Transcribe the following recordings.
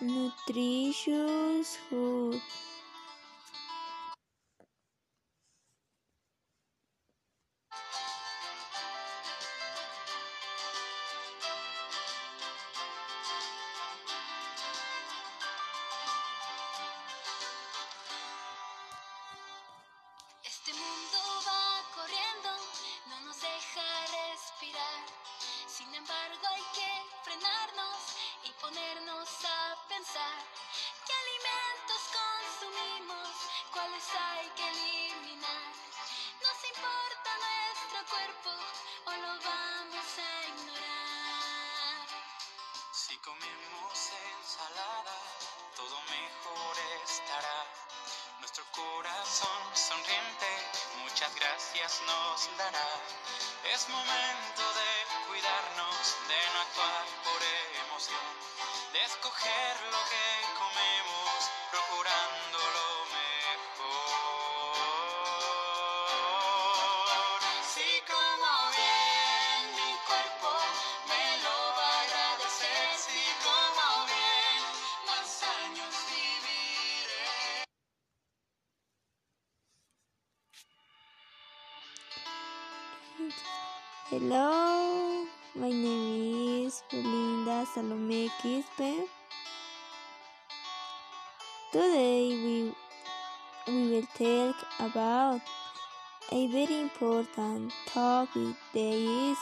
nutritious food. Este mundo va corriendo, no nos deja respirar. Sin embargo, hay que frenarnos y ponernos a pensar qué alimentos consumimos, cuáles hay que eliminar. Nos importa nuestro cuerpo o lo vamos a ignorar. Si comemos ensalada, todo mejor estará. Nuestro corazón sonriente muchas gracias nos dará. Es momento de cuidarnos, de no actuar por emoción, de escoger lo que comemos, procurando Hello, my name is Belinda Salome Quispe. Today we, we will talk about a very important topic that is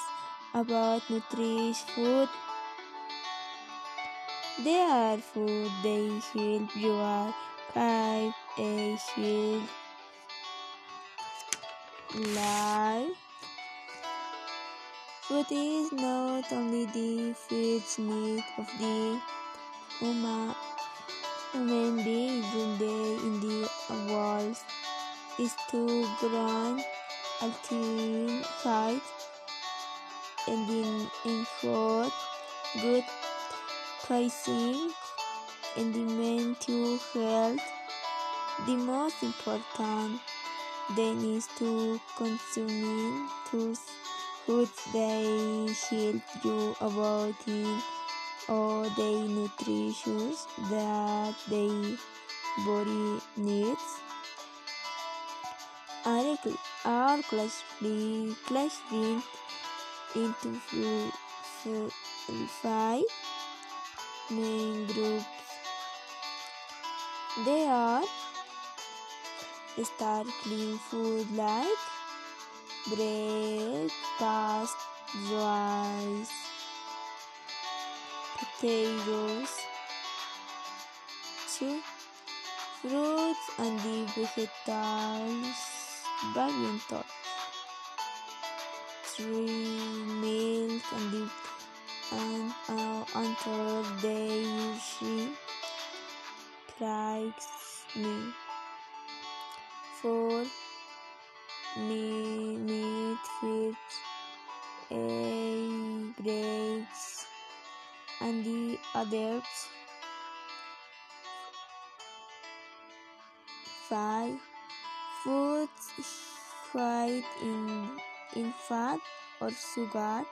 about nutritious food. They are food they help your life a healthy life. Food is not only the first need of the human, human being day in the world is to grant ultimate fight and in, food, good pricing and the mental health. The most important then is to consuming those foods they help you avoiding all the nutrition that the body needs. Are, cl- are classified classified into five main groups. They are starkly food like bread, pasta, rice, potatoes, two, fruits and the vegetables, variantos, three, milk and the and uh, until they usually price me. For me meat fish egg eh, and the others five foods high in in fat or sugar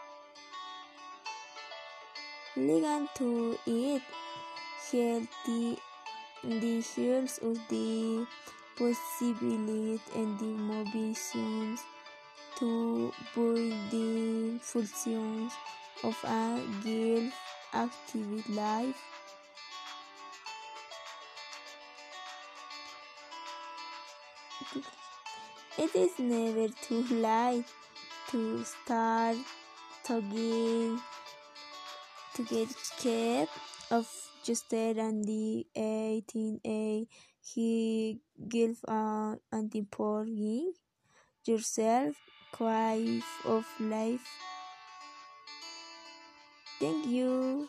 learn to eat healthy the health of the possibility and the motivations to build the functions of a girl active life. It is never too late to start talking to get care of Juster and the 18A he gave an empowering yourself quite of life. Thank you.